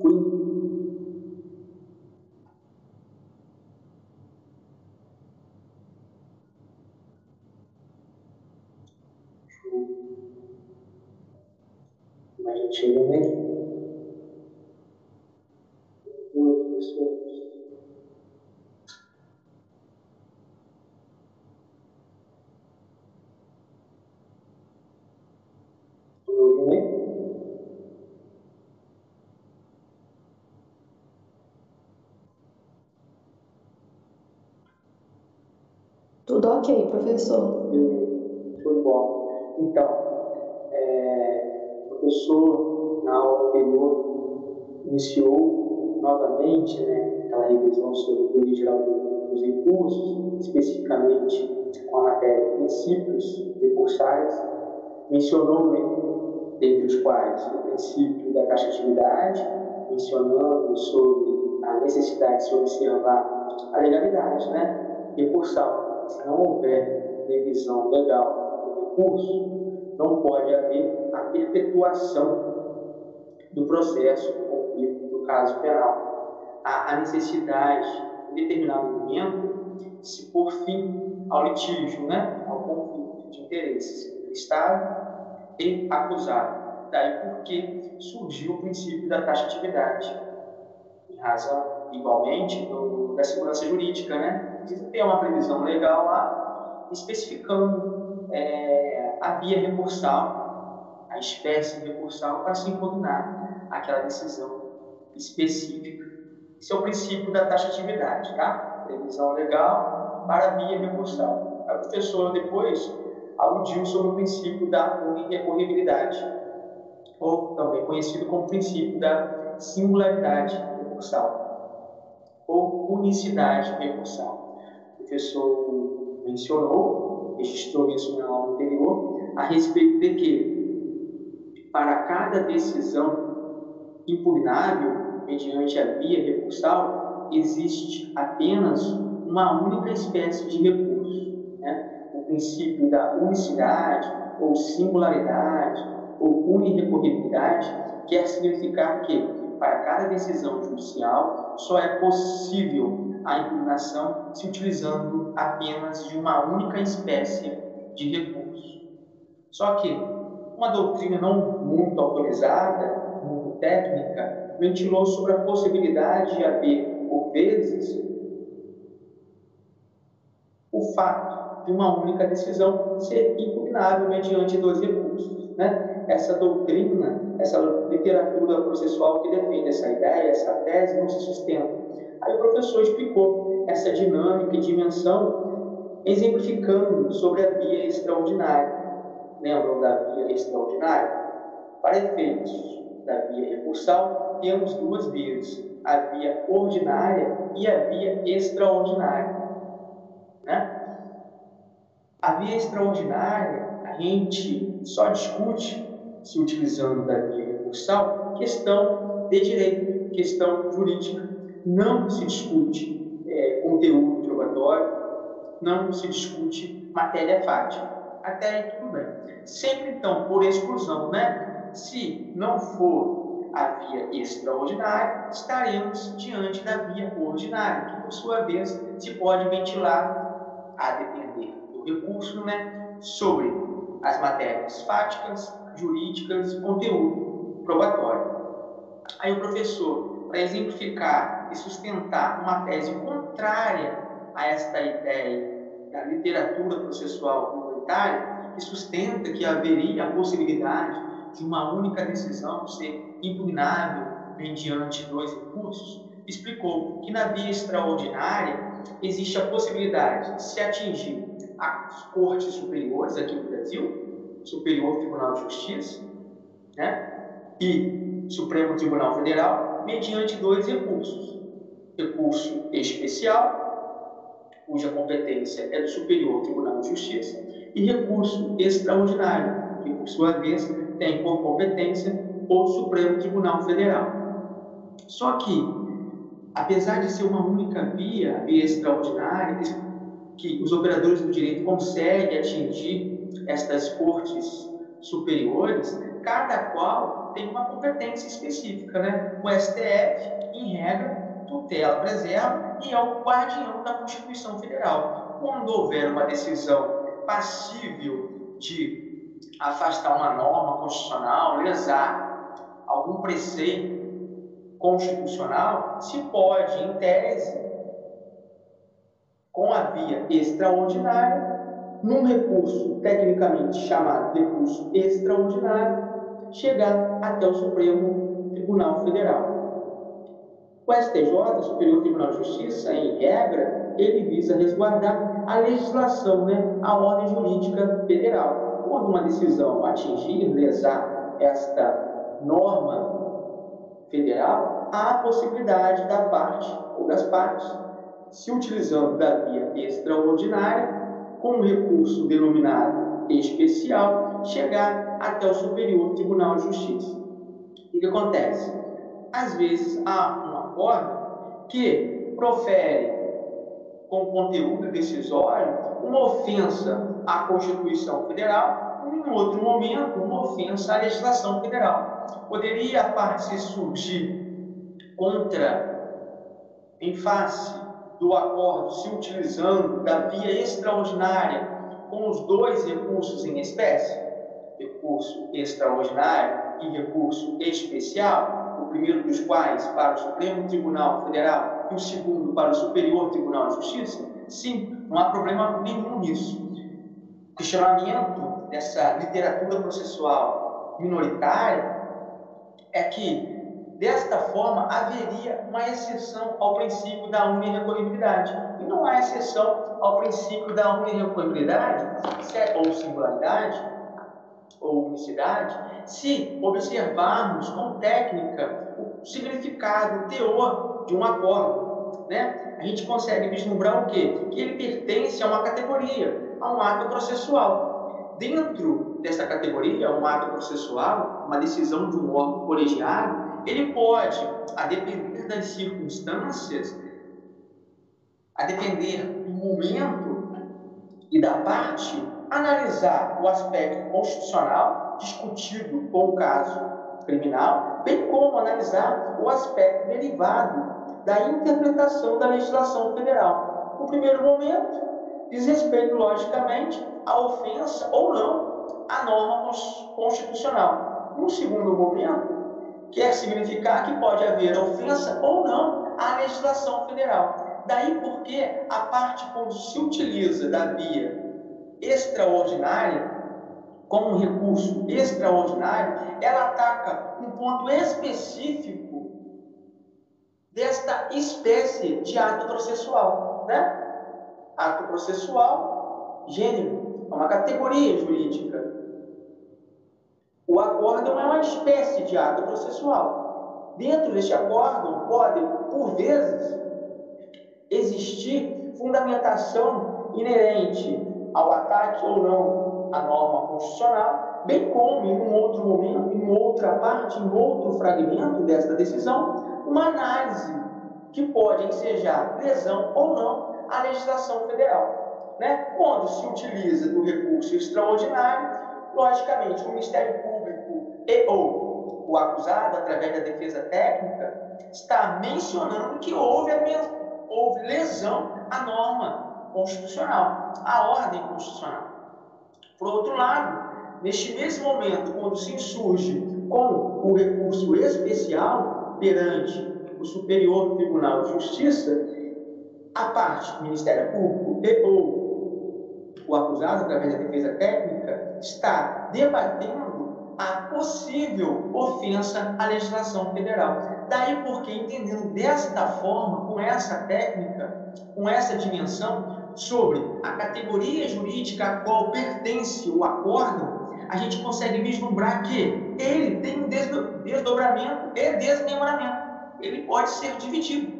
Cunha. Mas chega. Tudo ok, professor. Foi bom. Então, é, o professor, na aula anterior, iniciou novamente né, aquela revisão sobre o teoria geral dos recursos, especificamente com a matéria princípios recursais, mencionou, né, dentre os quais, o princípio da taxatividade, mencionando sobre a necessidade de se observar a legalidade né, recursal. Não houver revisão legal do recurso, não pode haver a perpetuação do processo do caso penal. Há a necessidade, em determinado momento, de se pôr fim ao litígio, né? ao conflito de interesses entre Estado e acusado. Daí porque surgiu o princípio da taxatividade, em razão, igualmente, do, da segurança jurídica, né? Tem uma previsão legal lá, especificando é, a via recursal, a espécie recursal, para se impugnar aquela decisão específica. Esse é o princípio da taxatividade, tá? Previsão legal para via recursal. A professora depois aludiu sobre o princípio da irrecorribilidade, ou também conhecido como princípio da singularidade recursal, ou unicidade recursal professor mencionou, registrou isso na aula anterior, a respeito de que, para cada decisão impugnável, mediante a via recursal, existe apenas uma única espécie de recurso. Né? O princípio da unicidade, ou singularidade, ou unirrecorribilidade, quer significar que, para cada decisão judicial, só é possível a impugnação se utilizando apenas de uma única espécie de recurso. Só que uma doutrina não muito autorizada, muito técnica, ventilou sobre a possibilidade de haver, por vezes, o fato de uma única decisão ser impugnável mediante dois recursos. Né? Essa doutrina, essa literatura processual que defende essa ideia, essa tese, não se sustenta Aí o professor explicou essa dinâmica e dimensão, exemplificando sobre a via extraordinária. Lembram da via extraordinária? Para efeitos da via recursal, temos duas vias, a via ordinária e a via extraordinária. Né? A via extraordinária, a gente só discute, se utilizando da via recursal, questão de direito, questão jurídica não se discute é, conteúdo probatório, não se discute matéria fática. Até aí tudo bem. Sempre então, por exclusão, né? Se não for a via extraordinária, estaremos diante da via ordinária, que por sua vez se pode ventilar, a depender do recurso, né? Sobre as matérias fáticas, jurídicas, conteúdo probatório. Aí o professor, para exemplificar e sustentar uma tese contrária a esta ideia da literatura processual comunitária, que sustenta que haveria a possibilidade de uma única decisão ser impugnável mediante dois recursos, explicou que na via extraordinária existe a possibilidade de se atingir as cortes superiores aqui no Brasil, Superior Tribunal de Justiça, né, e Supremo Tribunal Federal, mediante dois recursos recurso especial, cuja competência é do Superior Tribunal de Justiça, e recurso extraordinário, que por sua vez tem por competência o Supremo Tribunal Federal. Só que, apesar de ser uma única via, via extraordinária, que os operadores do direito conseguem atingir estas cortes superiores, cada qual tem uma competência específica, né? O STF, em regra, tutela, preserva e é o guardião da Constituição Federal. Quando houver uma decisão passível de afastar uma norma constitucional, lesar algum preceito constitucional, se pode, em tese, com a via extraordinária, num recurso tecnicamente chamado recurso extraordinário, chegar até o Supremo Tribunal Federal. O STJ, Superior Tribunal de Justiça, em regra, ele visa resguardar a legislação, né, a ordem jurídica federal. Quando uma decisão atingir, lesar esta norma federal, há a possibilidade da parte ou das partes, se utilizando da via extraordinária, com um recurso denominado especial, chegar até o Superior Tribunal de Justiça. O que acontece? Às vezes há um acordo que profere com conteúdo decisório uma ofensa à Constituição Federal, em outro momento, uma ofensa à legislação federal. Poderia a parte se surgir contra, em face do acordo se utilizando da via extraordinária com os dois recursos em espécie, recurso extraordinário e recurso especial, o primeiro dos quais para o Supremo Tribunal Federal e o segundo para o Superior Tribunal de Justiça, sim, não há problema nenhum nisso. O questionamento dessa literatura processual minoritária é que Desta forma, haveria uma exceção ao princípio da unirrecorribilidade. E não há exceção ao princípio da unirrecorribilidade, é, ou singularidade, ou unicidade, se observarmos com técnica o significado, o teor de um acordo. Né? A gente consegue vislumbrar o quê? Que ele pertence a uma categoria, a um ato processual. Dentro dessa categoria, um ato processual, uma decisão de um órgão colegiado, ele pode, a depender das circunstâncias, a depender do momento e da parte, analisar o aspecto constitucional discutido com o caso criminal, bem como analisar o aspecto derivado da interpretação da legislação federal. No primeiro momento, diz respeito, logicamente, à ofensa ou não à norma constitucional. No segundo momento, quer significar que pode haver ofensa ou não à legislação federal. Daí porque a parte quando se utiliza da via extraordinária, como um recurso extraordinário, ela ataca um ponto específico desta espécie de ato processual, né? Ato processual, gênero, é uma categoria jurídica o acórdão é uma espécie de ato processual. Dentro deste acórdão pode, por vezes, existir fundamentação inerente ao ataque ou não à norma constitucional, bem como, em um outro momento, em outra parte, em outro fragmento desta decisão, uma análise que pode ensejar lesão ou não à legislação federal. Né? Quando se utiliza do recurso extraordinário, logicamente, o Ministério Público e ou o acusado, através da defesa técnica, está mencionando que houve, houve lesão à norma constitucional, à ordem constitucional. Por outro lado, neste mesmo momento, quando se insurge com o recurso especial perante o Superior Tribunal de Justiça, a parte, Ministério Público e ou o acusado, através da defesa técnica, está debatendo a possível ofensa à legislação federal. Daí porque, entendendo desta forma, com essa técnica, com essa dimensão, sobre a categoria jurídica a qual pertence o acordo, a gente consegue vislumbrar que ele tem um desdobramento e desmembramento. Ele pode ser dividido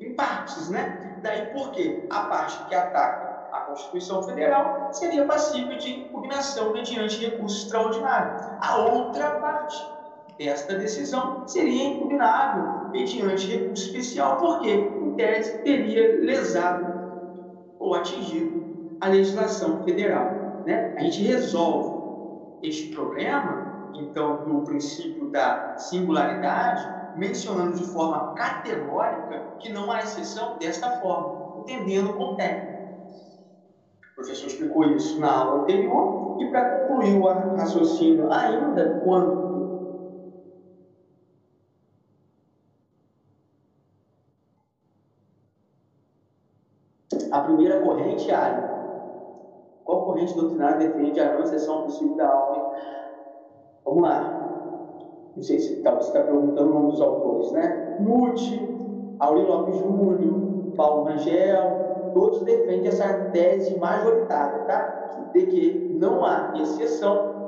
em partes, né? Daí porque a parte que ataca Constituição Federal, seria passível de impugnação mediante recurso extraordinário. A outra parte desta decisão seria impugnável mediante recurso especial, porque, em tese, teria lesado ou atingido a legislação federal. Né? A gente resolve este problema então, do princípio da singularidade, mencionando de forma categórica que não há exceção desta forma, entendendo com técnica. O professor explicou isso na aula anterior e para concluir o raciocínio ainda quanto a primeira corrente, a qual corrente doutrinária defende a não exceção princípio da alma? Vamos lá. Não sei se tá, você está perguntando o nome dos autores, né? Nuti, Aurélio Lopes Júnior, Paulo Rangel, todos defendem essa tese majoritária, tá? De que não há exceção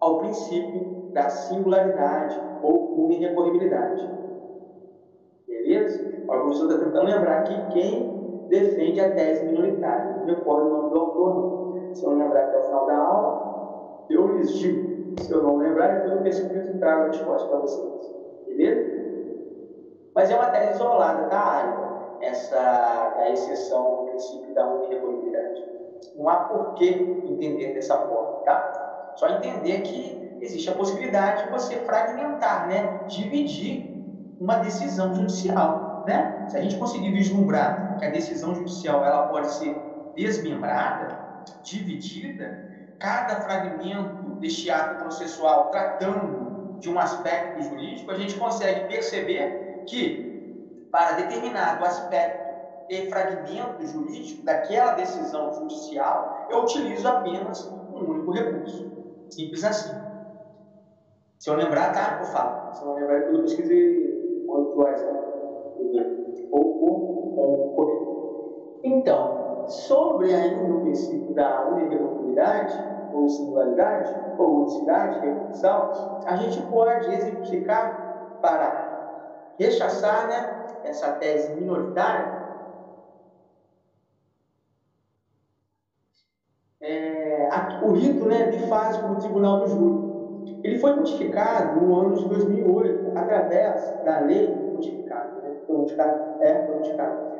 ao princípio da singularidade ou unirrecorribilidade. Beleza? O professor está tentando lembrar aqui quem defende a tese minoritária. Não recordo o nome do autor. Se eu não lembrar até o final da aula, eu lhes digo. Se eu não lembrar, depois eu pesquiso e trago a resposta para vocês. Beleza? Mas é uma tese isolada da área, essa a exceção do princípio da unirrecorribilidade. Não há por que entender dessa forma, tá? Só entender que existe a possibilidade de você fragmentar, né? Dividir uma decisão judicial, né? Se a gente conseguir vislumbrar que a decisão judicial ela pode ser desmembrada, dividida, cada fragmento deste ato processual tratando de um aspecto jurídico, a gente consegue perceber que, para determinado aspecto e fragmento jurídico daquela decisão judicial, eu utilizo apenas um único recurso. Simples assim. Se eu lembrar, tá? Eu falo. Se eu não lembrar, eu pesquisei quanto é ou ou ou Então, sobre ainda o princípio da unirrevogibilidade, ou singularidade, ou unicidade, repetição, a gente pode exemplificar para rechaçar né, essa tese minoritária. É, o rito né, bifásico do Tribunal do Júri. Ele foi modificado no ano de 2008 através da lei modificada, né, é,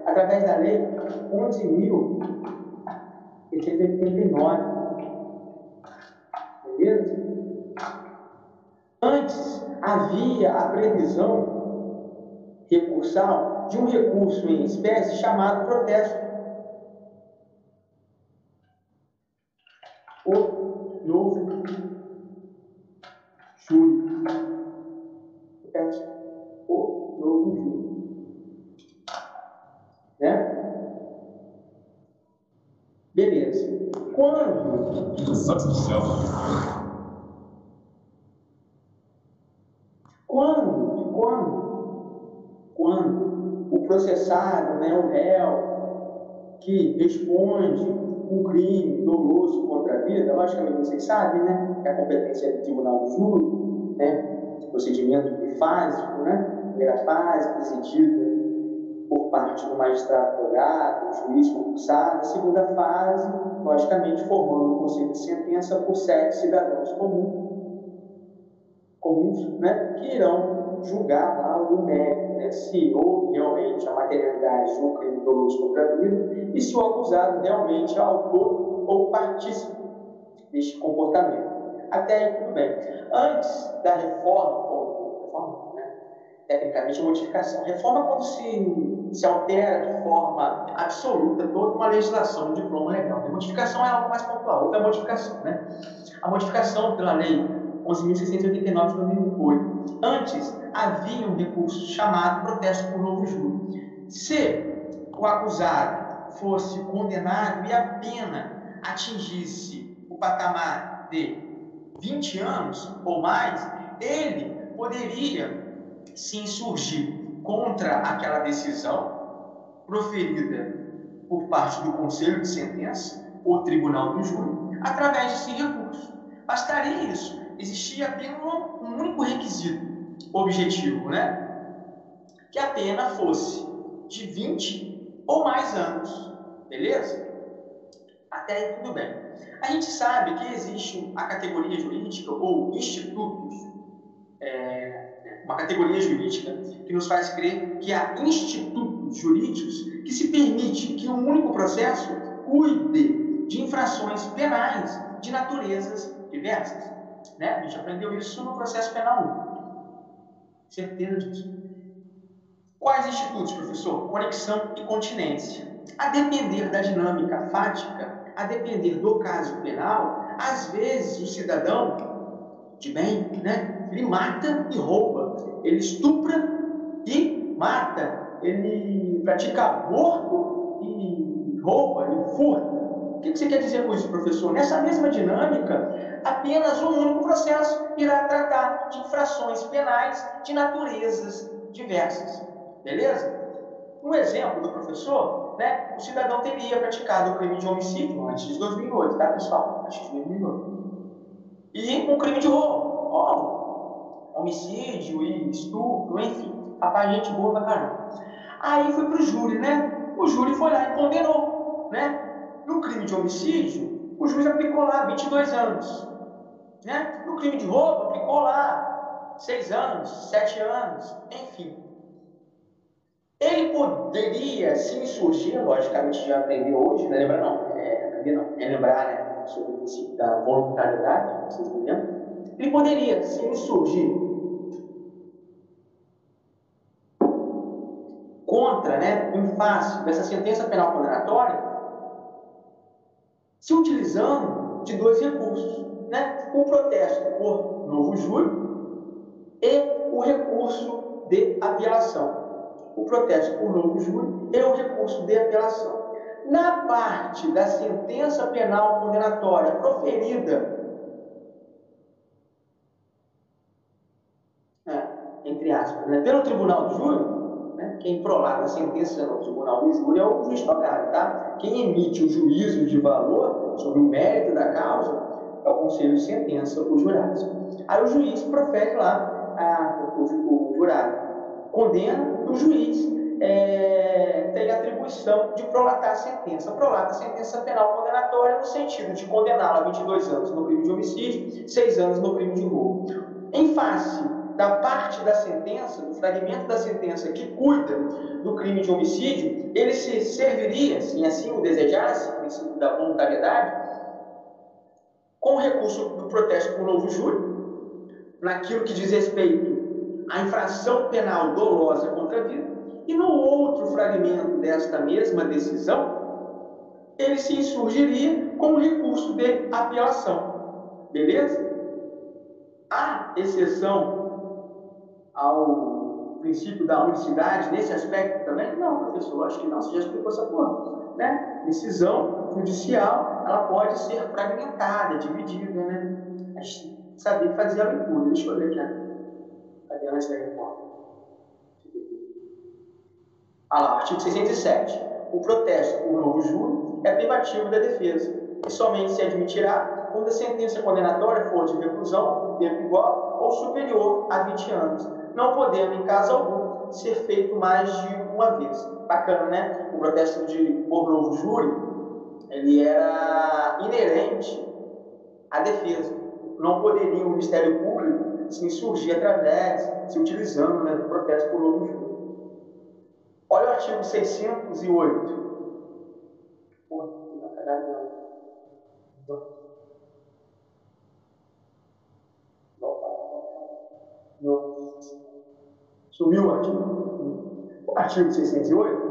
através da lei 11.889 Antes havia a previsão recursal de um recurso em espécie chamado protesto. O novo júri. Protesto. O novo júri. Né? Beleza. Quando. Quando, quando, quando o processado, né, o réu, que responde um crime doloso contra a vida, logicamente vocês sabem, né, que a competência é do tribunal do júri, né, procedimento bifásico, né, primeira fase, presidida por parte do magistrado advogado, juiz concursado, segunda fase, logicamente formando o conselho de sentença por sete cidadãos comuns comuns, né, que irão julgar lá o mérito, né, se houve realmente a materialidade de um crime doloso contra a vida e se o acusado realmente é autor ou partícipe deste comportamento. Até aí tudo bem. Antes da reforma, ou reforma, né, tecnicamente a modificação, reforma é quando se, se altera de forma absoluta toda uma legislação, um diploma legal. A modificação é algo mais pontual, outra modificação, né? A modificação pela lei 11.689 de 2008. Antes, havia um recurso chamado protesto por novo júri. Se o acusado fosse condenado e a pena atingisse o patamar de 20 anos ou mais, ele poderia se insurgir contra aquela decisão proferida por parte do Conselho de Sentença ou Tribunal do Júri através desse recurso. Bastaria isso existia apenas um único requisito objetivo, né? Que a pena fosse de 20 ou mais anos, beleza? Até aí tudo bem. A gente sabe que existe a categoria jurídica ou institutos, é, uma categoria jurídica que nos faz crer que há institutos jurídicos que se permite que um único processo cuide de infrações penais de naturezas diversas. Né? A gente aprendeu isso no processo penal 1. Certeza disso. Quais institutos, professor? Conexão e continência. A depender da dinâmica fática, a depender do caso penal, às vezes o cidadão de bem, né, ele mata e rouba, ele estupra e mata, ele pratica aborto e rouba, e furta. O que você quer dizer com isso, professor? Nessa mesma dinâmica, apenas um único processo irá tratar de infrações penais de naturezas diversas. Beleza? Um exemplo do professor, né? O cidadão teria praticado o crime de homicídio antes de 2008, tá, pessoal? Antes de 2008. E um crime de roubo, ó, homicídio e estupro, enfim, rapaz, gente boa pra caramba. Aí foi pro júri, né? O júri foi lá e condenou, né? No crime de homicídio, o juiz aplicou lá 22 anos, né? No crime de roubo, aplicou lá 6 anos, 7 anos, enfim. Ele poderia se insurgir, logicamente já aprendeu hoje, não é lembrar não, é, não, é lembrar né, sobre o princípio da voluntariedade, vocês lembram? Ele poderia se insurgir contra, né, em face dessa sentença penal condenatória, se utilizando de dois recursos, né, o protesto por novo júri e o recurso de apelação o protesto por novo júri e o recurso de apelação. Na parte da sentença penal condenatória proferida, é, entre aspas, né, pelo tribunal do júri, né, quem prolaga a sentença no tribunal do júri é o juiz togado, tá? Quem emite o juízo de valor sobre o mérito da causa é o conselho de sentença, os jurados. Aí o juiz profere lá a, o, o jurado condena, o juiz é, tem a atribuição de prolatar a sentença. Prolata a sentença penal condenatória no sentido de condená-la a 22 anos no crime de homicídio, 6 anos no crime de roubo. Em face da parte da sentença, do fragmento da sentença que cuida do crime de homicídio, ele se serviria, se assim o desejasse, princípio da voluntariedade, com o recurso do protesto por novo júri, naquilo que diz respeito a infração penal dolosa contra a vida, e no outro fragmento desta mesma decisão, ele se insurgiria com o recurso de apelação. Beleza? Há exceção ao princípio da unicidade nesse aspecto também? Não, professor, acho que não, você já explicou essa porra. Né? Decisão judicial, ela pode ser fragmentada, dividida, né? A gente saber fazer a leitura. Deixa eu ver aqui antes da reforma. Ah lá, artigo 607. O protesto por novo júri é privativo da defesa e somente se admitirá quando a sentença condenatória for de reclusão, tempo igual ou superior a 20 anos, não podendo, em caso algum, ser feito mais de uma vez. Bacana, né? O protesto de novo júri, ele era inerente à defesa. Não poderia o Ministério Público se insurgir através, se utilizando né, do protesto por novo júri. Olha o artigo 608. Pô, não vai não. Sumiu o artigo? O artigo 608?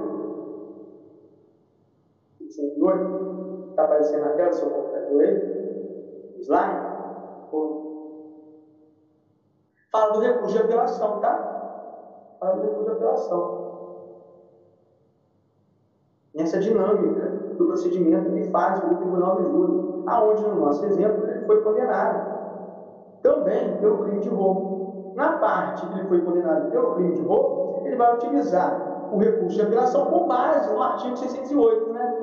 608? Está aparecendo na tela, seu computador aí? Slide? Fala do recurso de apelação, tá? Fala do recurso de apelação. Nessa dinâmica do procedimento de fase do Tribunal de Júri, aonde, no nosso exemplo, ele foi condenado também pelo crime de roubo. Na parte que ele foi condenado pelo crime de roubo, ele vai utilizar o recurso de apelação com base no artigo 608, né?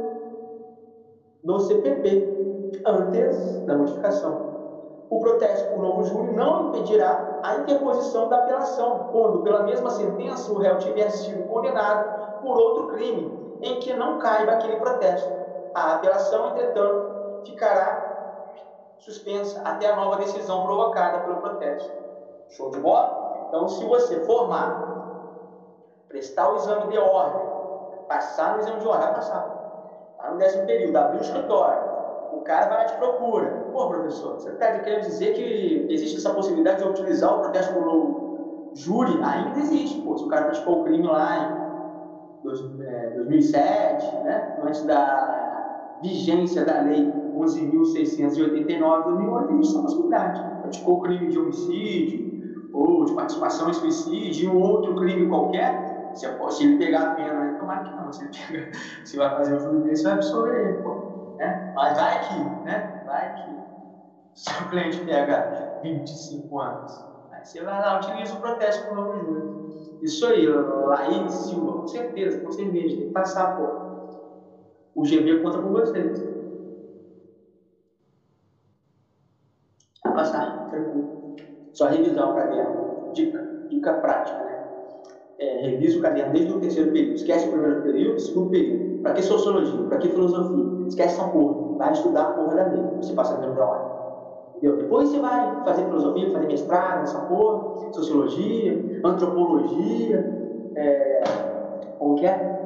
Do CPP, antes da modificação. O protesto por novo júri não impedirá a interposição da apelação, quando, pela mesma sentença, o réu tiver sido condenado por outro crime em que não caiba aquele protesto. A apelação, entretanto, ficará suspensa até a nova decisão provocada pelo protesto. Show de bola? Então, se você formar, prestar o exame de ordem, passar no exame de ordem, vai passar. Está no décimo período, abrir o escritório, o cara vai lá te procura. Pô, professor, você está querendo dizer que existe essa possibilidade de eu utilizar o protesto pelo júri? Ainda existe, pô. Se o cara praticou o crime lá em 2007, né? antes da vigência da lei 11.689 de 2008, existe essa possibilidade. Praticou o crime de homicídio, ou de participação em suicídio, um outro crime qualquer, se, ele pegar a pena, né? tomara que não, se ele pegar, se vai fazer um filme desse, vai absorver ele, pô. Né? Mas vai que, né? Vai que seu cliente pega 25 anos. Aí você vai lá, utiliza o protesto com o júri. Isso aí, Laís Silva, com certeza, com certeza, tem que passar, pô. O GB conta com vocês. Vai passar, tranquilo. Só revisar o caderno. Dica, dica prática, né? É, revisa o caderno desde o terceiro período. Esquece o primeiro período, segundo período. Para que sociologia? Para que filosofia? Esquece essa porra. Vai estudar a porra da lei. Você passa dentro da hora. Entendeu? Depois você vai fazer filosofia, fazer mestrado nessa porra, sociologia, antropologia, é... como que é?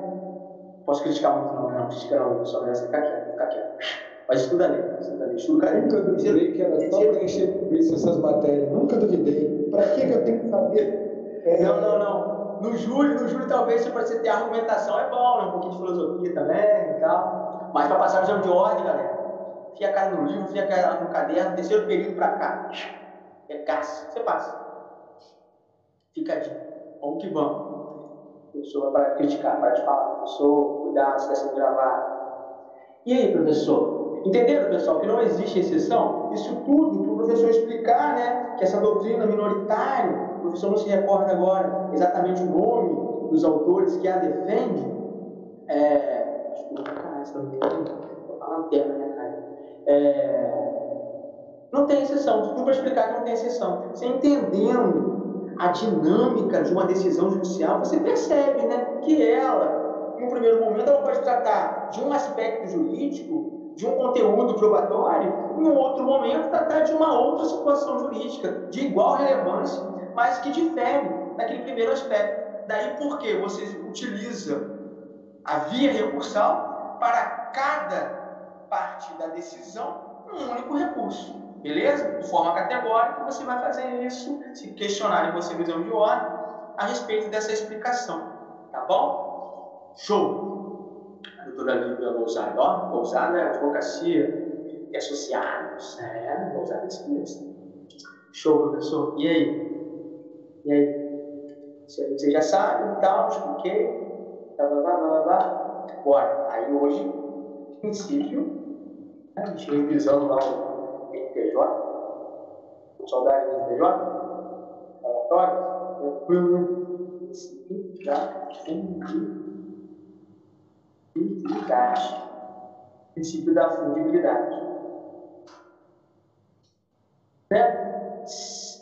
Posso criticar muito não, não, criticar não, só merece ficar quieto, ficar quieto. Mas estuda lei, estuda lei, estuda lei. Nunca duvidei que era só preencher essas matérias, nunca duvidei. Para que, que eu tenho que saber? É... Não, não, não. No júri, no júri talvez para você ter argumentação é bom, né? um pouquinho de filosofia também e tal. Mas para passar visão de ordem, galera, fia a cara no livro, fia a cara no caderno, terceiro período para cá. É caça, você passa. Fica a dica. Vamos que vamos. Professor, para criticar, para te falar, professor, cuidado, se está sendo gravado. E aí, professor? Entenderam, pessoal, que não existe exceção? Isso tudo para o professor explicar, né, que essa doutrina minoritária, o professor não se recorda agora exatamente o nome dos autores que a defende. É, né, cara? É, não tem exceção, tudo para explicar que não tem exceção. Você entendendo a dinâmica de uma decisão judicial, você percebe né, que ela, um primeiro momento, ela pode tratar de um aspecto jurídico, de um conteúdo probatório, em um outro momento, tratar de uma outra situação jurídica, de igual relevância, mas que difere daquele primeiro aspecto. Daí porque você utiliza a via recursal para cada parte da decisão um único recurso. Beleza? De forma categórica, você vai fazer isso se questionarem você visão de ordem a respeito dessa explicação. Tá bom? Show! A doutora Lívia Lousada, ó, Lousada é advocacia e associados. É, Lousada é Show, professor. E aí? E aí? Você já sabe, então, expliquei. Blá, blá, blá, blá, blá. Bora. Aí hoje, princípio, a gente revisando lá o NPJ, saudade do NPJ, relatório, tranquilo, né? Princípio da fundibilidade. Princípio da fundibilidade. Né?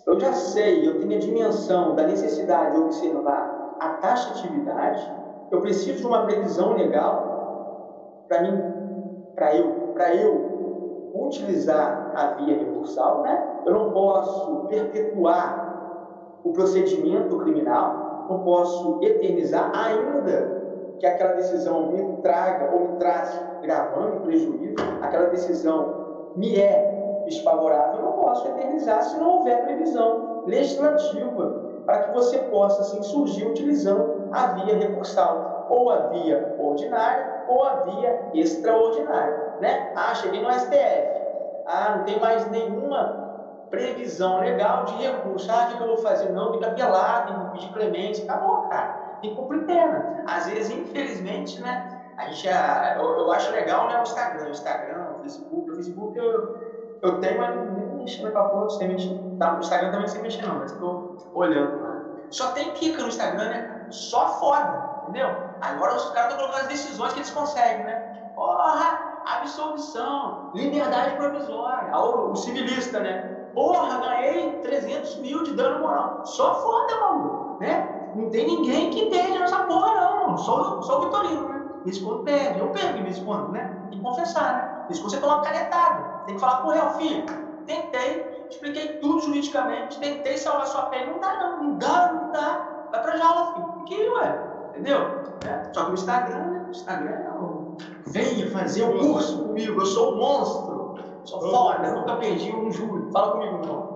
Eu já sei, eu tenho a dimensão da necessidade de observar a taxatividade, eu preciso de uma previsão legal para mim, para eu, para eu utilizar a via recursal, né? Eu não posso perpetuar o procedimento criminal, não posso eternizar ainda que aquela decisão me traga ou me traz gravando prejuízo, aquela decisão me é desfavorável, eu não posso eternizar se não houver previsão legislativa para que você possa assim surgir utilizando a via recursal, ou a via ordinária ou a via extraordinária, né? Ah, cheguei no STF. Ah, não tem mais nenhuma previsão legal de recurso. Ah, o que eu vou fazer? Não, tem que apelar, tem que pedir clemência. Acabou, cara. Que cumprir pena. Às vezes, infelizmente, né? A gente, ah, eu, eu acho legal né, o Instagram, o Instagram, o Facebook. O Facebook eu, eu tenho, mas não mexendo com a porra, sem mexer. Tá, o Instagram também sem mexer, não, mas estou olhando lá. Só tem pica no Instagram, né? Só foda, entendeu? Agora os caras estão colocando as decisões que eles conseguem, né? Porra, absolvição, liberdade provisória, o, o civilista, né? Porra, ganhei 300 mil de dano moral. Só foda, maluco, né? Não tem ninguém que perde nessa porra, não. Só, só o Vitorino, né? Esse quando perde. Eu perco de vez em quando, né? Tem que confessar, né? Isso quando você toma uma canetada. Tem que falar, porra, é filho, tentei, expliquei tudo juridicamente, tentei salvar sua pele. Não dá, não. Não dá, não dá. Vai pra jaula, filho. Fique ué. Entendeu? É. Só que o Instagram, né? O Instagram é o... Venha fazer o curso comigo, eu sou o monstro. Sou foda, nunca perdi um júri. Fala comigo, então.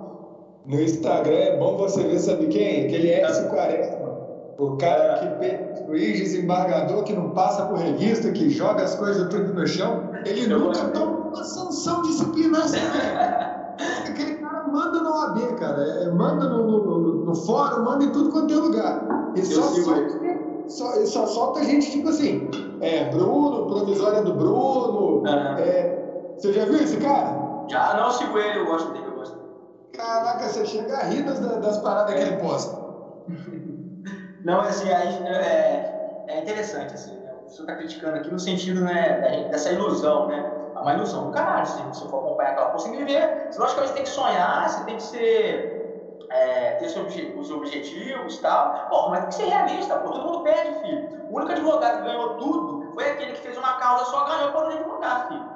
No Instagram é bom você ver, sabe quem? Aquele S40. O cara que pega juiz, desembargador, que não passa por revista, que joga as coisas tudo no chão, ele Eu nunca toma uma sanção disciplinar. Aquele cara manda na OAB, cara. É, manda no, no, no- no fórum, manda em tudo quanto é lugar. E só, solta, só, só solta gente tipo assim, é, Bruno, provisória do Bruno. Aham. é, você já viu esse cara? Já não sigo ele, eu gosto dele. Caraca, você chega a rir das, das paradas que ele posta. Não, assim, aí, é, é interessante, assim, né? O senhor está criticando aqui no sentido, né, dessa ilusão, né? É uma ilusão do caralho, se você for acompanhar aquela coisa, você tem que viver. Você, logicamente, tem que sonhar, você tem que ser, é, ter obje- os objetivos e tal. Pô, mas tem que ser realista, pô, todo mundo perde, filho. O único advogado que ganhou tudo foi aquele que fez uma causa só, ganhou para de advogar, filho.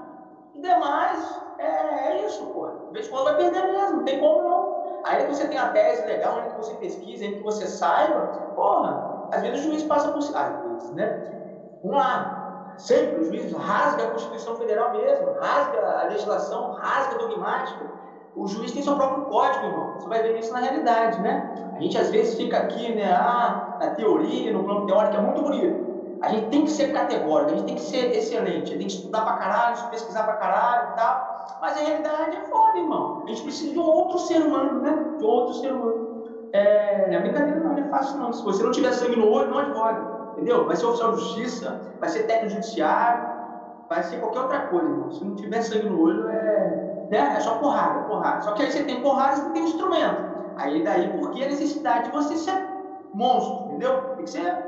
Demais, é, é isso, pô. De vez em quando vai perder mesmo, não tem como não. Ainda que você tenha a tese legal, ainda que você pesquise, ainda que você saiba, porra, às vezes o juiz passa por cima. Vezes, né? Vamos lá. Sempre o juiz rasga a Constituição Federal mesmo, rasga a legislação, rasga a dogmática. O juiz tem seu próprio código, irmão. Você vai ver isso na realidade, né? A gente às vezes fica aqui, né, ah, na teoria, no plano teórico, é muito bonito. A gente tem que ser categórico, a gente tem que ser excelente, a gente tem que estudar pra caralho, pesquisar pra caralho e tal. Mas a realidade é foda, irmão. A gente precisa de um outro ser humano, né? De outro ser humano. É, é brincadeira, não, não é fácil, não. Se você não tiver sangue no olho, não advoga. Entendeu? Vai ser oficial de justiça, vai ser técnico judiciário, vai ser qualquer outra coisa, irmão. Se não tiver sangue no olho, é, né? é só porrada, porrada. Só que aí você tem porrada, você tem um instrumento. Aí daí, por que a necessidade de você ser monstro, entendeu? Tem que ser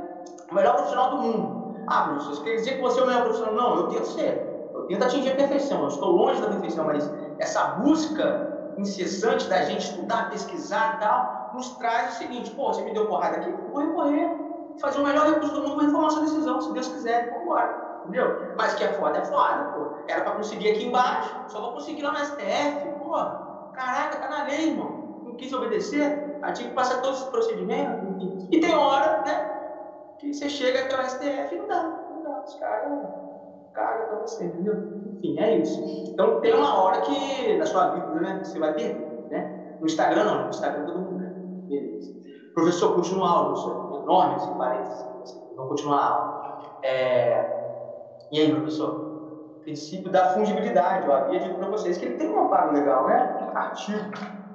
o melhor profissional do mundo. Ah, professor, isso quer dizer que você é o melhor profissional? Não, eu tento ser. Eu tento atingir a perfeição. Eu estou longe da perfeição, mas essa busca incessante da gente estudar, pesquisar e tal, nos traz o seguinte: pô, você me deu porrada aqui, vou recorrer, fazer o melhor recurso do mundo, vou reformar sua decisão, se Deus quiser, vamos embora. Entendeu? Mas que é foda, é foda, pô. Era pra conseguir aqui embaixo, só vou conseguir lá no STF, pô. Caraca, tá na lei, irmão. Não quis obedecer, aí tinha que passar todos os procedimentos. E tem hora, né? Que você chega até o STF não dá, não dá, os caras cagam pra você, entendeu? Enfim, é isso. Então tem uma hora que na sua vida, né, você vai perder, né? No Instagram não, no Instagram todo mundo ganha. Beleza. Professor, continua a aula, professor. Enorme esse parênteses, vamos continuar a aula. É... E aí, professor? Princípio da fungibilidade, eu havia dito para vocês que ele tem um amparo legal, né? Artigo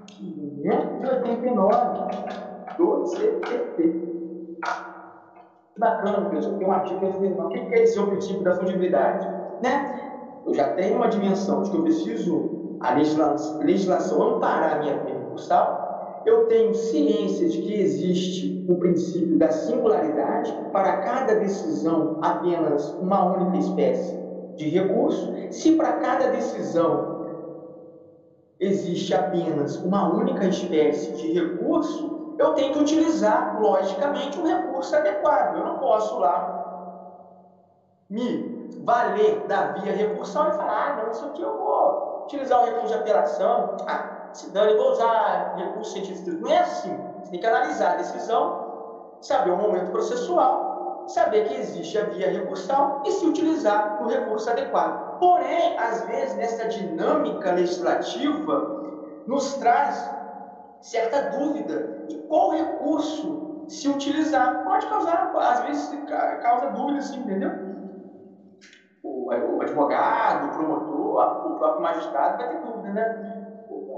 589 do CPP. Bacana, professor, tem um artigo que falei, o que quer dizer o princípio da fungibilidade? Né? Eu já tenho uma dimensão de que eu preciso a legislação, legislação amparar a minha pena recursal, eu tenho ciência de que existe o princípio da singularidade, para cada decisão apenas uma única espécie de recurso, se para cada decisão existe apenas uma única espécie de recurso, eu tenho que utilizar, logicamente, um recurso adequado. Eu não posso lá me valer da via recursal e falar, ah, não, isso aqui eu vou utilizar o recurso de apelação, ah, se dane, eu vou usar recurso científico. Não é assim. Você tem que analisar a decisão, saber o momento processual, saber que existe a via recursal e se utilizar o recurso adequado. Porém, às vezes, nessa dinâmica legislativa, nos traz certa dúvida de qual recurso se utilizar. Pode causar, às vezes causa dúvida, sim, entendeu? O, o advogado, o promotor, o próprio magistrado vai ter dúvida, né?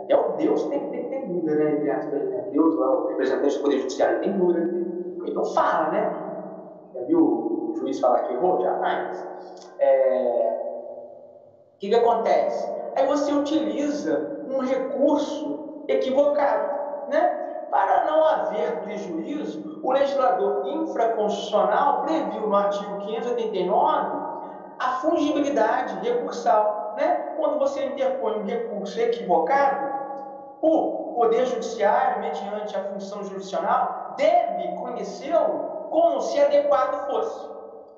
Até o Deus tem, tem, tem dúvida, né? Né? Deus, o representante do Poder Judiciário, tem dúvida. Ele não fala, né? Já viu o juiz falar que errou? Jamais. É... O que, que acontece? Aí você utiliza um recurso equivocado, né? Para não haver prejuízo, o legislador infraconstitucional previu no artigo 589 a fungibilidade recursal, né? Quando você interpõe um recurso equivocado, o Poder Judiciário, mediante a função jurisdicional, deve conhecê-lo como se adequado fosse,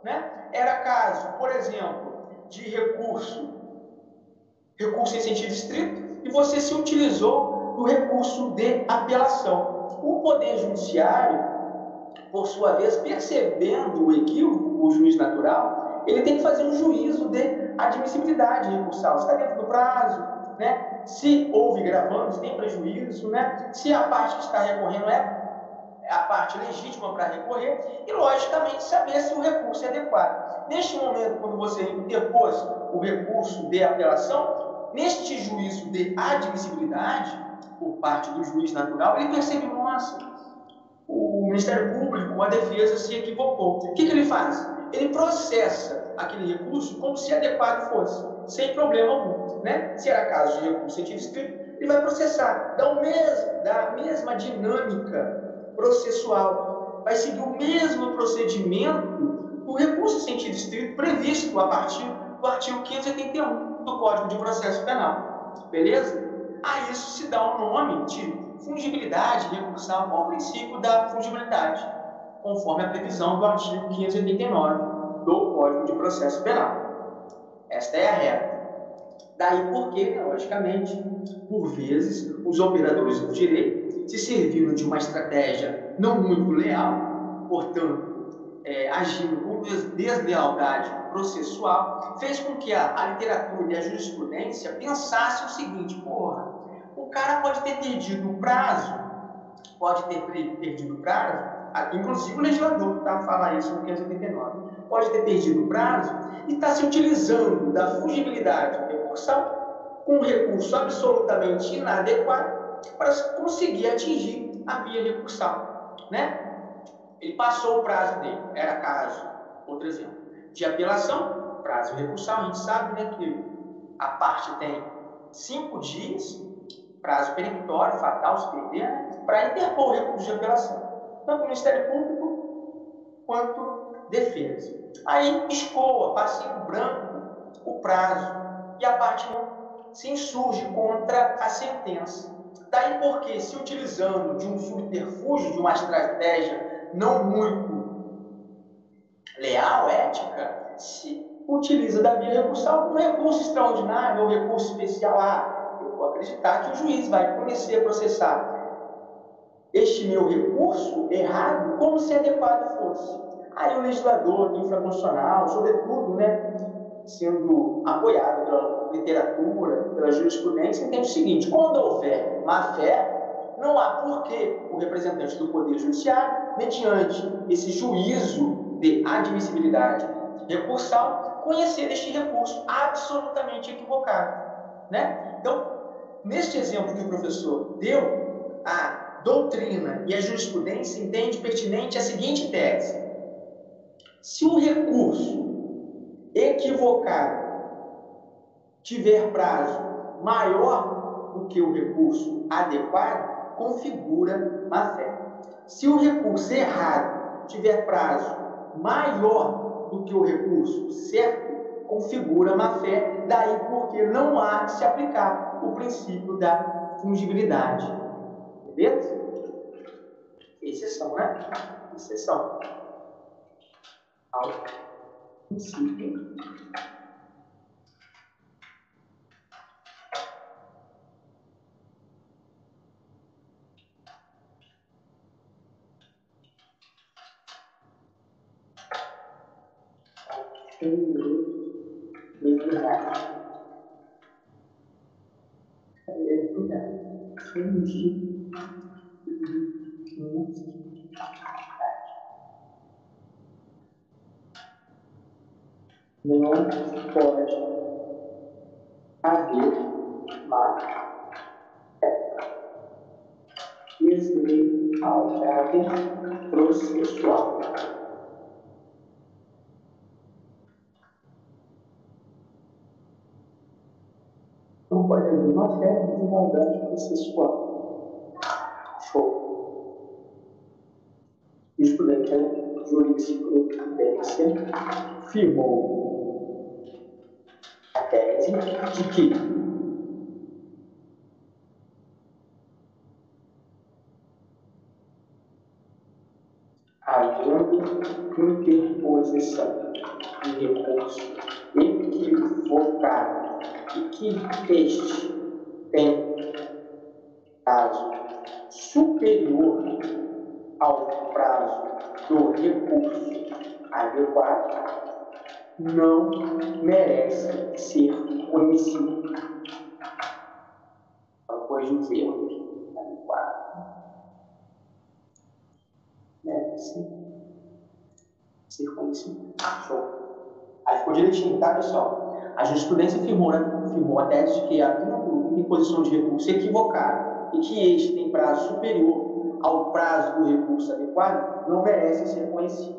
né? Era caso, por exemplo, de recurso, recurso em sentido estrito, e você se utilizou do recurso de apelação. O Poder Judiciário, por sua vez, percebendo o equívoco, o juiz natural, ele tem que fazer um juízo de admissibilidade recursal. Está dentro do prazo, né? Se houve gravando, se tem prejuízo, né? Se a parte que está recorrendo é a parte legítima para recorrer e, logicamente, saber se o recurso é adequado. Neste momento, quando você interpôs o recurso de apelação, neste juízo de admissibilidade, por parte do juiz natural, ele percebe, nossa, o Ministério Público, a defesa se equivocou. O que, que ele faz? Ele processa aquele recurso como se adequado fosse, sem problema algum. Né? Se era caso de recurso escrito, ele vai processar, dá, o mesmo, dá a mesma dinâmica processual, vai seguir o mesmo procedimento do recurso sentido estrito previsto a partir do artigo 581 do Código de Processo Penal. Beleza? A isso se dá o nome de fungibilidade recursal ao princípio da fungibilidade, conforme a previsão do artigo 589 do Código de Processo Penal. Esta é a regra. Daí porque, logicamente, por vezes, os operadores do direito se serviram de uma estratégia não muito leal, portanto, é, agindo com deslealdade processual, fez com que a, a literatura e a jurisprudência pensassem o seguinte: porra, cara pode ter perdido o prazo, pode ter perdido o prazo, inclusive o legislador está falar isso no 589, pode ter perdido o prazo e está se utilizando da fungibilidade recursal com um recurso absolutamente inadequado para conseguir atingir a via recursal, né? Ele passou o prazo dele, era caso, outro exemplo, de apelação, prazo recursal, a gente sabe né, que a parte tem cinco dias prazo peremptório, fatal, se perder, para interpor o recurso de apelação, tanto o Ministério Público quanto defesa. Aí escoa, passinho branco, o prazo, e a parte 1 se insurge contra a sentença. Daí porque, se utilizando de um subterfúgio, de uma estratégia não muito leal, ética, se utiliza da via recursal um recurso extraordinário ou recurso especial. Ah, acreditar que o juiz vai conhecer, processar este meu recurso errado como se adequado fosse. Aí o legislador infraconstitucional, sobretudo, né, sendo apoiado pela literatura, pela jurisprudência, entende o seguinte: quando houver má fé, não há porquê o representante do Poder Judiciário, mediante esse juízo de admissibilidade recursal, conhecer este recurso absolutamente equivocado. Né? Então, Neste exemplo que o professor deu, a doutrina e a jurisprudência entende pertinente a seguinte tese: se um recurso equivocado tiver prazo maior do que o recurso adequado, configura má-fé. Se o recurso errado tiver prazo maior do que o recurso certo, configura má-fé, daí porque não há de se aplicar o princípio da fungibilidade. Beleza? Exceção, né? Exceção. Ao princípio fungibilidade. fingir não pode haver mais deslealdade processual. Não pode haver uma fé de deslealdade processual. Show. Estudante jurisprudência firmou a tese de que equivocado e que este tem prazo superior ao prazo do recurso adequado, não merece ser conhecido. corrigir os erros aqui. Adequado. Deve sim. Ser conhecido. Show. Aí ficou direitinho, tá, pessoal? A jurisprudência firmou, né? firmou a tese de que a em posição de recurso equivocado e que este tem prazo superior ao prazo do recurso adequado, não merece ser conhecido.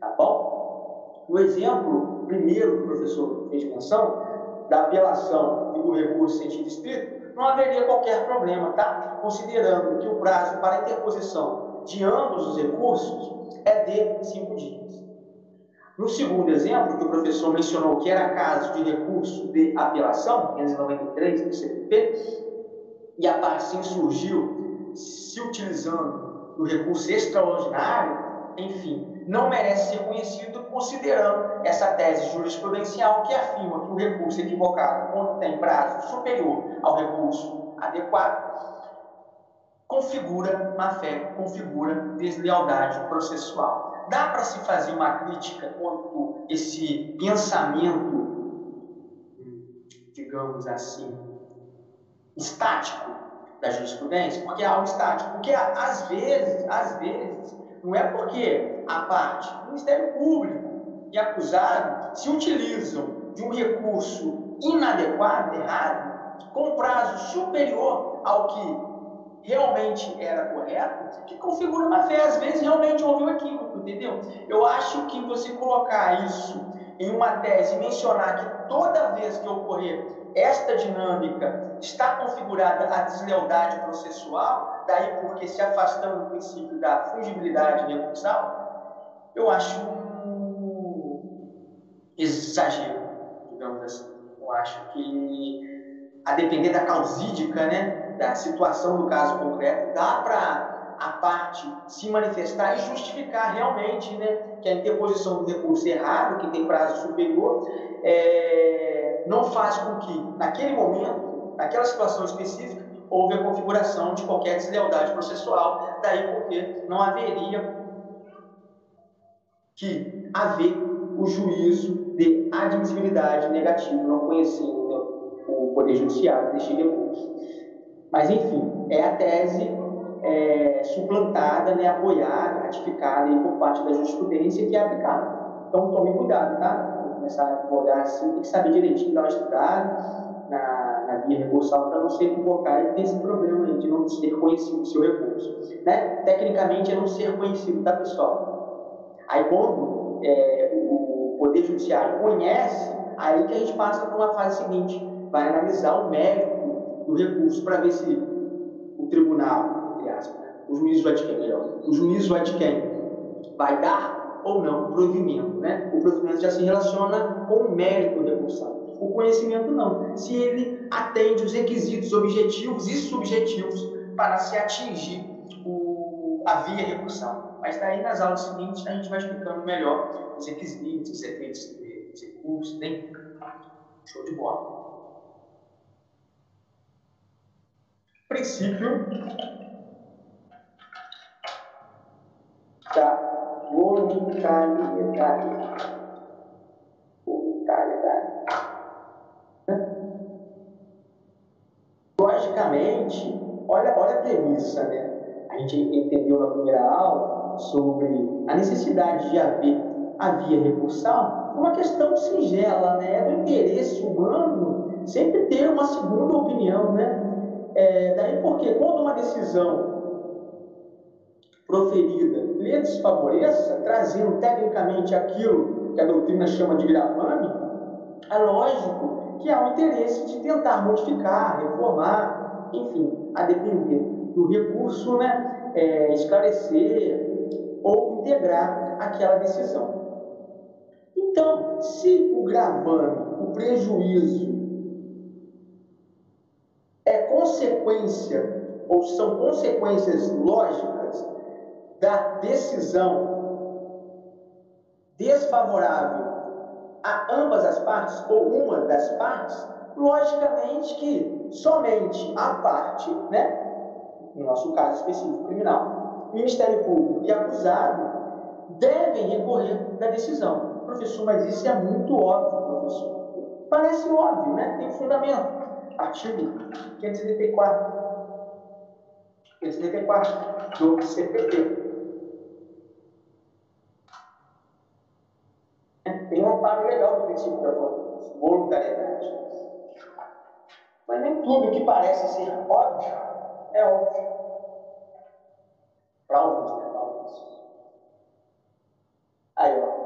Tá bom? No exemplo primeiro que o professor fez menção, da apelação e do recurso sentido estrito, não haveria qualquer problema, tá? Considerando que o prazo para interposição de ambos os recursos é de cinco dias. No segundo exemplo, que o professor mencionou que era caso de recurso de apelação, 593 do CPP, e a parte surgiu se utilizando do recurso extraordinário, enfim, não merece ser conhecido considerando essa tese jurisprudencial que afirma que o recurso equivocado, quando tem prazo superior ao recurso adequado, configura má-fé, configura deslealdade processual. Dá para se fazer uma crítica quanto esse pensamento, digamos assim, estático da jurisprudência? Porque é algo estático. Porque às vezes, às vezes, não é porque a parte, o Ministério Público e acusado se utilizam de um recurso inadequado, errado, com prazo superior ao que realmente era correto, que configura uma fé. Às vezes realmente um equívoco, entendeu? Eu acho que você colocar isso em uma tese e mencionar que toda vez que ocorrer esta dinâmica está configurada a deslealdade processual, daí porque se afastando do princípio da fungibilidade recursal, eu acho exagero, digamos assim. Eu acho que, a depender da causídica, né, da situação do caso concreto, dá para a parte se manifestar e justificar realmente né, que a interposição do recurso errado, que tem prazo superior, é, não faz com que, naquele momento, naquela situação específica, houve a configuração de qualquer deslealdade processual, daí porque não haveria que haver o juízo de admissibilidade negativo, não conhecendo o Poder Judiciário deste recurso. Mas, enfim, é a tese é, suplantada, né, apoiada, ratificada aí por parte da jurisprudência que é aplicada. Então, tome cuidado, tá? Começar a advogar assim, tem que saber direitinho, dar uma estudada na, na via recursal para não se equivocar e ter esse problema aí de não ser conhecido o seu recurso. Né? Tecnicamente, é não ser conhecido, tá, pessoal? Aí, quando é, o Poder Judiciário conhece, aí que a gente passa para uma fase seguinte, vai analisar o mérito do recurso para ver se o tribunal, entre aspas, o juiz vai de quem melhor, o juiz vai de quem vai dar ou não provimento, né? O provimento já se relaciona com o mérito recursal. O conhecimento não. Se ele atende os requisitos objetivos e subjetivos para se atingir o, a via recursal. Mas daí nas aulas seguintes a gente vai explicando melhor os requisitos, os efeitos dos recursos, né? Show de bola. Princípio da voluntariedade. Voluntariedade. Logicamente, olha, olha a premissa, né? A gente entendeu na primeira aula sobre a necessidade de haver a via recursal, uma questão singela, né? É do interesse humano sempre ter uma segunda opinião, né? É, daí porque quando uma decisão proferida lhe desfavoreça, trazendo tecnicamente aquilo que a doutrina chama de gravame, é lógico que há o interesse de tentar modificar, reformar, enfim, a depender do recurso, né, é, esclarecer ou integrar aquela decisão. Então, se o gravame, o prejuízo consequência, ou são consequências lógicas da decisão desfavorável a ambas as partes, ou uma das partes, logicamente que somente a parte, né, no nosso caso específico criminal, Ministério Público e acusado devem recorrer da decisão. Professor, mas isso é muito óbvio, professor. Parece óbvio, né? Tem fundamento. Artigo 574. 574 do CPT. Tem um amparo legal do princípio da voluntariedade. Mas nem tudo que parece ser óbvio é óbvio. Para alguns, né? Para alguns. Aí, ó.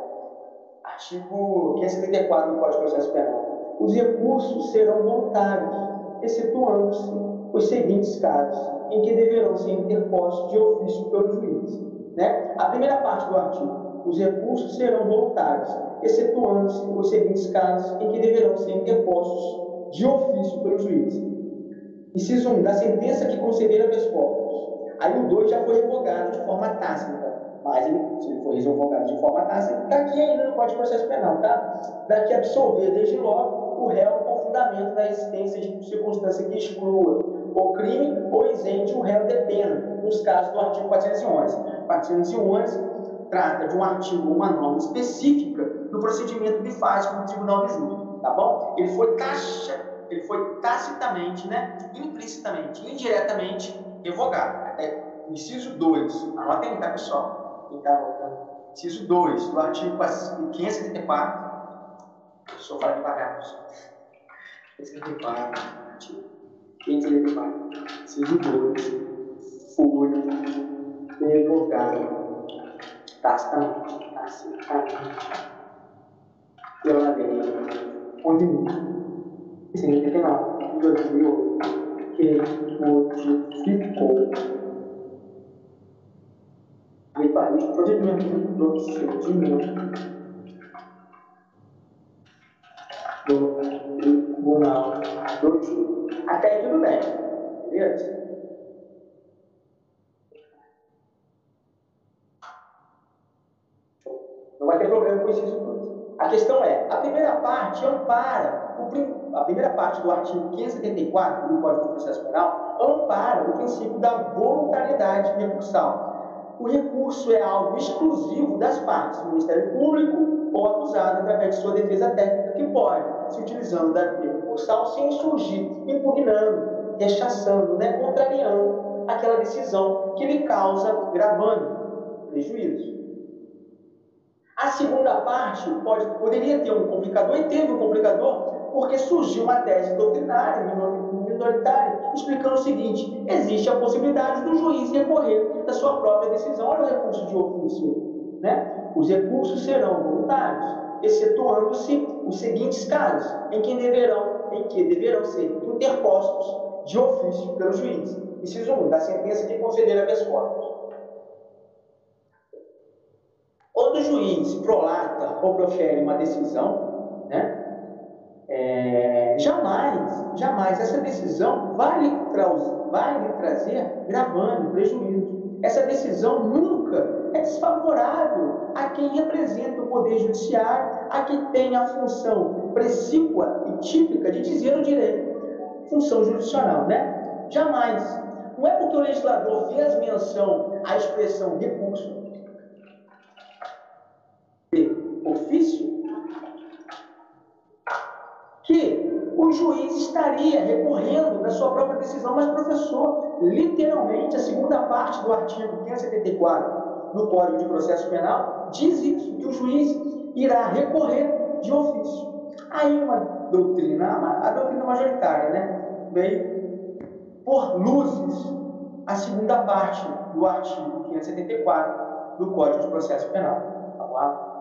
Artigo 574 do Código de Processo Penal. Os recursos serão voluntários, excetuando-se os seguintes casos, em que deverão ser interpostos de ofício pelo juiz. Né? A primeira parte do artigo. Os recursos serão voluntários, excetuando-se os seguintes casos em que deverão ser interpostos de ofício pelo juiz. Inciso 1. Da sentença que conceder habeas corpus. Aí o 2 já foi revogado de forma tácita. Mas ele, se ele for revogado de forma tácita, daqui ainda não pode processo penal, tá? Daqui absolver desde logo o réu com fundamento da existência de circunstância que exclua o crime ou isente o réu de pena, nos casos do artigo 411. 411 trata de um artigo, uma norma específica do procedimento bifásico do Tribunal de Júri, tá bom? Ele foi taxa, ele foi tacitamente, né, implicitamente, indiretamente revogado. É, inciso 2, anotem tá, pessoal? Quem tá anotando. Inciso 2 do artigo 574, só para devagar, pessoal. 574, artigo 574, inciso 2, foi revogado. Tacitamente, tacitamente, pela lei onde significa em 2008 que modificou. O país procedimento do procedimento do tribunal do júri. Até tudo bem, beleza? Não vai ter problema com isso tudo. A questão é, a primeira parte ampara, o, a primeira parte do artigo 574 do Código de Processo Penal ampara o princípio da voluntariedade recursal. O recurso é algo exclusivo das partes, do Ministério Público ou acusado através de sua defesa técnica, que pode, se utilizando da via recursal, sem surgir, impugnando, rechaçando, né, contrariando aquela decisão que lhe causa gravando prejuízo. A segunda parte pode, poderia ter um complicador, e teve um complicador, porque surgiu uma tese doutrinária, minoritária, explicando o seguinte: existe a possibilidade do juiz recorrer da sua própria decisão. Olha o recurso de ofício. Né? Os recursos serão voluntários, excetuando-se os seguintes casos, em que deverão, em que deverão ser interpostos de ofício pelo juiz. Inciso 1, da sentença de conceder habeas corpus. Quando o juiz prolata ou profere uma decisão, né, é, jamais, jamais essa decisão vai lhe, trazer gravando prejuízo. Essa decisão nunca é desfavorável a quem representa o Poder Judiciário, a quem tem a função precípua e típica de dizer o direito, função jurisdicional, né? Jamais. Não é porque o legislador fez menção à expressão recurso ofício, que o juiz estaria recorrendo da sua própria decisão, mas professor, literalmente a segunda parte do artigo 574 do Código de Processo Penal diz isso, que o juiz irá recorrer de ofício. Aí uma doutrina, a doutrina majoritária, né, veio por luzes a segunda parte do artigo 574 do Código de Processo Penal. Vamos lá?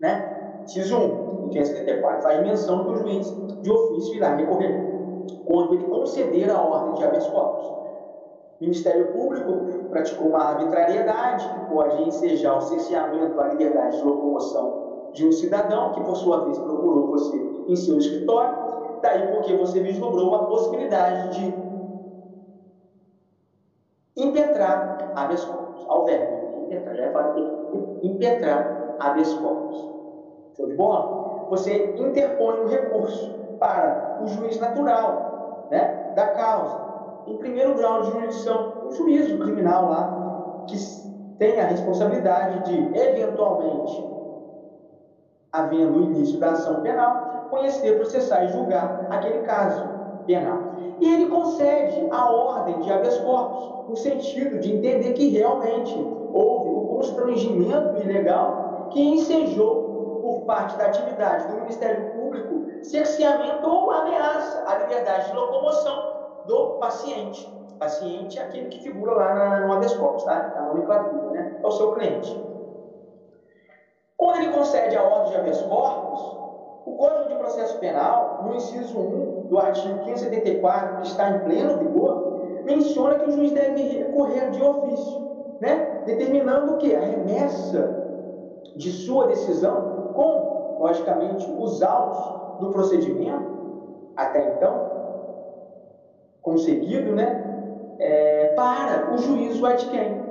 Né? Inciso 1, 574, faz menção que o juiz de ofício irá recorrer quando ele conceder a ordem de habeas corpus. O Ministério Público praticou uma arbitrariedade que pode ensejar o cerceamento à liberdade de locomoção de um cidadão que, por sua vez, procurou você em seu escritório, daí porque você vislumbrou a possibilidade de impetrar habeas corpus, ao verbo, impetrar, já falei, impetrar habeas corpus. Show de bola? Você interpõe um recurso para o juiz natural né, da causa. Em primeiro grau de jurisdição, o juízo criminal lá, que tem a responsabilidade de, eventualmente, havendo o início da ação penal, conhecer, processar e julgar aquele caso penal. E ele concede a ordem de habeas corpus, no sentido de entender que realmente houve o constrangimento ilegal que ensejou por parte da atividade do Ministério Público cerceamento ou ameaça à liberdade de locomoção do paciente. Paciente é aquele que figura lá na, no habeas corpus, tá? Na nomenclatura, né? É o seu cliente. Quando ele concede a ordem de habeas corpus, o Código de Processo Penal, no inciso 1 do artigo 574, que está em pleno vigor, menciona que o juiz deve recorrer de ofício, né? determinando que a remessa de sua decisão com, logicamente, os autos do procedimento, até então, conseguido, né? É, para o juízo de quem?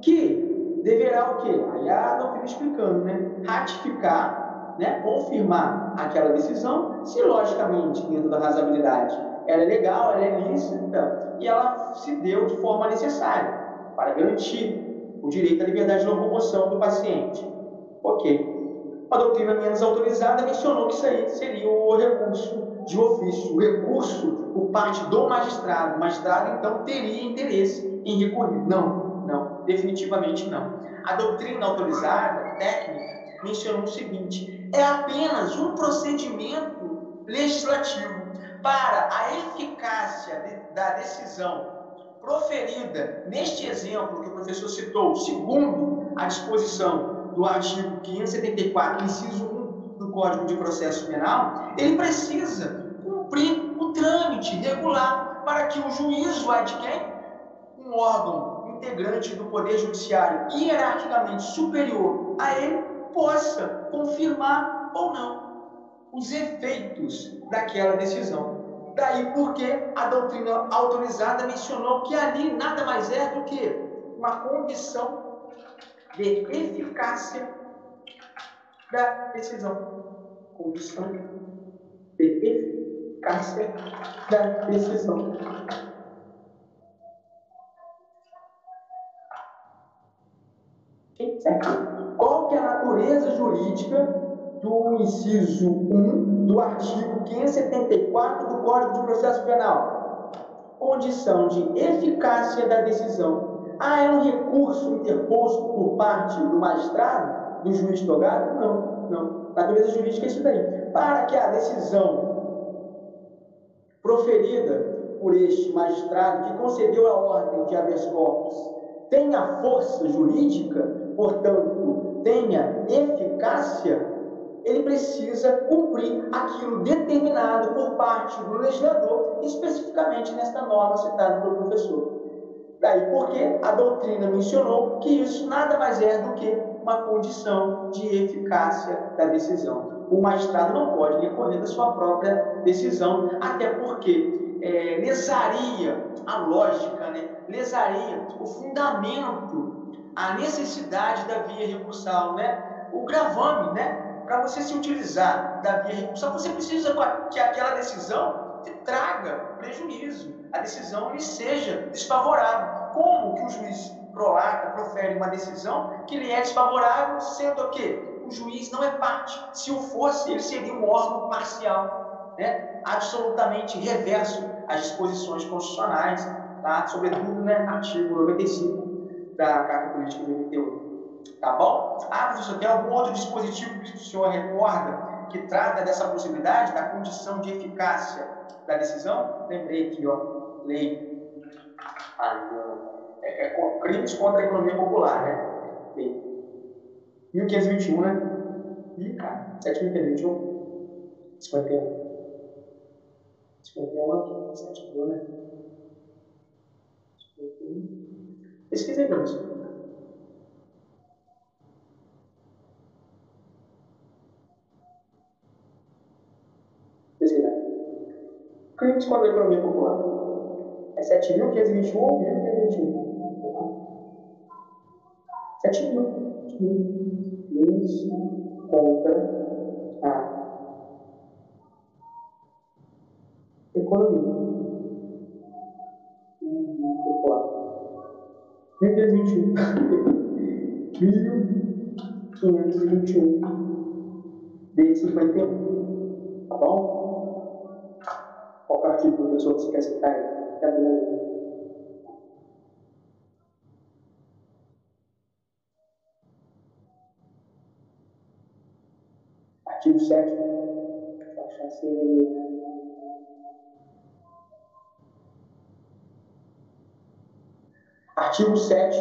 Que deverá o quê? Aí a doutrina explicando, né? Ratificar, né? confirmar aquela decisão, se logicamente, dentro da razabilidade, ela é legal, ela é lícita e ela se deu de forma necessária para garantir o direito à liberdade de locomoção do paciente. Ok. A doutrina menos autorizada mencionou que isso aí seria o recurso de ofício, o recurso por parte do magistrado. O magistrado, então, teria interesse em recorrer. Não, não, definitivamente não. A doutrina autorizada, técnica, mencionou o seguinte: é apenas um procedimento legislativo para a eficácia da decisão proferida neste exemplo que o professor citou, segundo a disposição do artigo 574, inciso 1 do Código de Processo Penal, ele precisa cumprir o trâmite regular para que o juízo quem? Um órgão integrante do Poder Judiciário hierarquicamente superior a ele possa confirmar ou não os efeitos daquela decisão. Daí porque a doutrina autorizada mencionou que ali nada mais é do que uma condição de eficácia da decisão. Condição de eficácia da decisão. Qual que é a natureza jurídica do inciso 1 do artigo 574 do Código de Processo Penal. Condição de eficácia da decisão. Ah, é um recurso interposto por parte do magistrado, do juiz togado? Não, não. Natureza jurídica é isso daí. Para que a decisão proferida por este magistrado que concedeu a ordem de habeas corpus tenha força jurídica, portanto, tenha eficácia, ele precisa cumprir aquilo determinado por parte do legislador, especificamente nesta norma citada pelo professor. Daí porque a doutrina mencionou que isso nada mais é do que uma condição de eficácia da decisão. O magistrado não pode recorrer da sua própria decisão, até porque é, lesaria a lógica, né? lesaria o fundamento, a necessidade da via recursal, né? o gravame, né? para você se utilizar da via recursal, você precisa que aquela decisão te traga prejuízo, a decisão lhe seja desfavorável. Como que o juiz prolata, profere uma decisão que lhe é desfavorável, sendo o quê? O juiz não é parte. Se o fosse, ele seria um órgão parcial, né? absolutamente reverso às disposições constitucionais, tá? sobretudo né, artigo 95 da Carta Política de 88. Tá bom? Ah, professor, tem algum outro dispositivo que o senhor recorda que trata dessa possibilidade, da condição de eficácia da decisão? Lembrei aqui, ó, lei. Ah, é, é, crimes contra a economia popular, né? Lei. 1521, né? Ih, cara, 7.521. 51. 51 aqui, 7 né? 51. Pesquisei pra isso. crimes contra a economia popular. É 7.521 ou 1.521? 7.000 crimes contra a economia popular. 1.521. 1.521 D51. Tá bom? Qual o artigo, professor, que você quer citar aí? Artigo 7. Artigo 7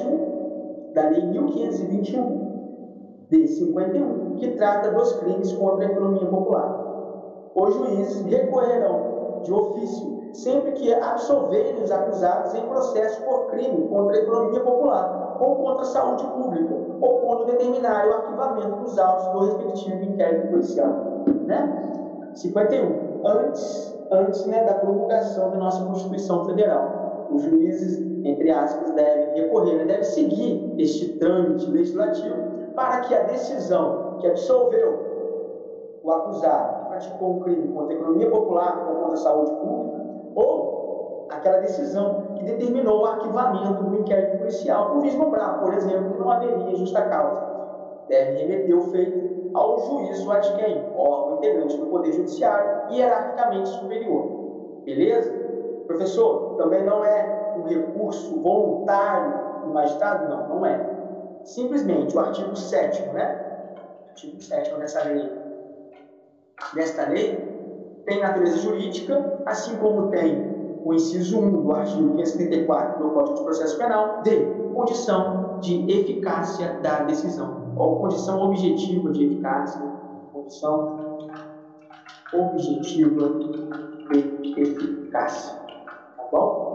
da Lei 1521 de 51, que trata dos crimes contra a economia popular. Os juízes recorrerão de ofício sempre que absolverem os acusados em processo por crime contra a economia popular ou contra a saúde pública, ou quando determinarem o arquivamento dos autos do respectivo inquérito policial. Né? 51. Antes, antes né, da promulgação da nossa Constituição Federal, os juízes, entre aspas, devem recorrer, né, devem seguir este trâmite legislativo para que a decisão que absolveu o acusado praticou um crime contra a economia popular ou contra a saúde pública, ou aquela decisão que determinou o arquivamento do inquérito policial por vislumbrar, por exemplo, que não haveria justa causa. Deve remeter o feito ao juízo ad quem, órgão integrante do Poder Judiciário, hierarquicamente superior. Beleza? Professor, também não é um recurso voluntário do magistrado? Não, não é simplesmente o artigo 7 né? artigo 7 dessa lei, desta lei tem natureza jurídica, assim como tem o inciso 1 do artigo 534 do Código de Processo Penal, de condição de eficácia da decisão, ou condição objetiva de eficácia, condição objetiva de eficácia. Tá bom?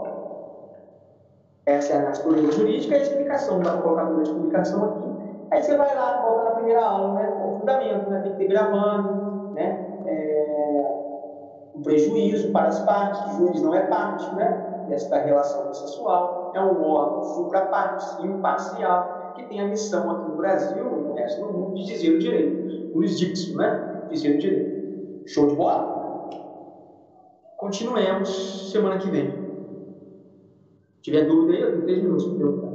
Essa é a natureza jurídica e a explicação. Dá para colocar toda a explicação aqui. Aí você vai lá, volta na primeira aula, né? O fundamento, né? Tem que ter gravando, né? É, o prejuízo para as partes, o juiz não é parte, né? Desta relação processual. É um órgão supra-partes, imparcial, que tem a missão aqui no Brasil e no resto do mundo de dizer o direito. Jurisdicção, né? Dizer o direito. Show de bola? Continuemos semana que vem tiver dúvida aí, eu tenho três minutos para perguntar.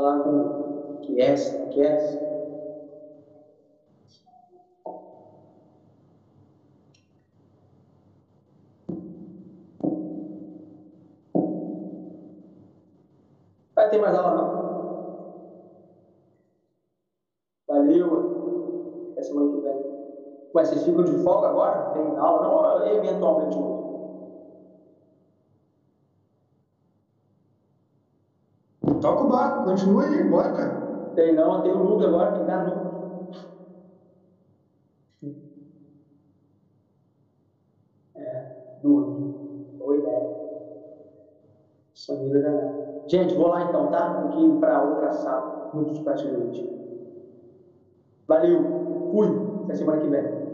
Com que é, que é. Vai ter mais aula não? Valeu. Até semana que vem. Ué, vocês ficam de folga agora? Tem aula não eventualmente outro? Continua aí, bora, cara. Tem não, tem o Nudo agora, tem Nudo. É, Nudo. Boa ideia. Samira danada. Gente, vou lá então, tá? Que ir para outra sala, muito praticamente. Valeu, fui, até semana que vem.